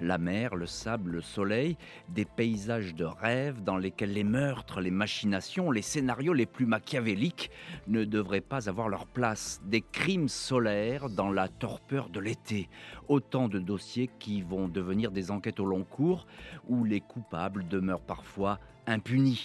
La mer, le sable, le soleil, des paysages de rêve dans lesquels les meurtres, les machinations, les scénarios les plus machiavéliques ne devraient pas avoir leur place. Des crimes solaires dans la torpeur de l'été. Autant de dossiers qui vont devenir des enquêtes au long cours où les coupables demeurent parfois impunis.